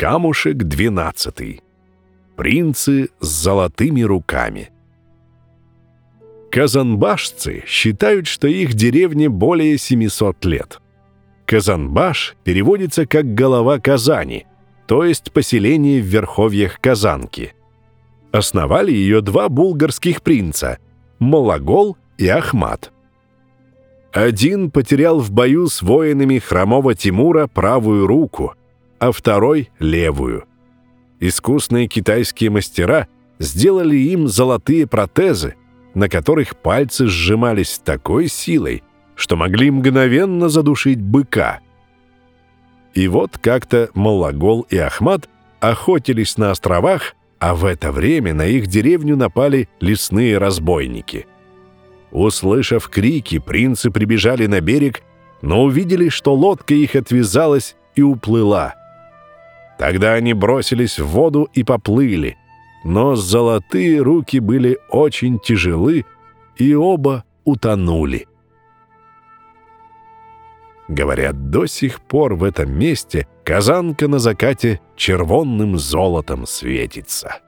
Камушек двенадцатый. Принцы с золотыми руками. Казанбашцы считают, что их деревне более 700 лет. Казанбаш переводится как «голова Казани», то есть поселение в верховьях Казанки. Основали ее два булгарских принца – Малагол и Ахмат. Один потерял в бою с воинами хромого Тимура правую руку, а второй – левую. Искусные китайские мастера сделали им золотые протезы, на которых пальцы сжимались такой силой, что могли мгновенно задушить быка. И вот как-то Малагол и Ахмат охотились на островах, а в это время на их деревню напали лесные разбойники. Услышав крики, принцы прибежали на берег, но увидели, что лодка их отвязалась и уплыла. Тогда они бросились в воду и поплыли, но золотые руки были очень тяжелы, и оба утонули. Говорят, до сих пор в этом месте казанка на закате червонным золотом светится.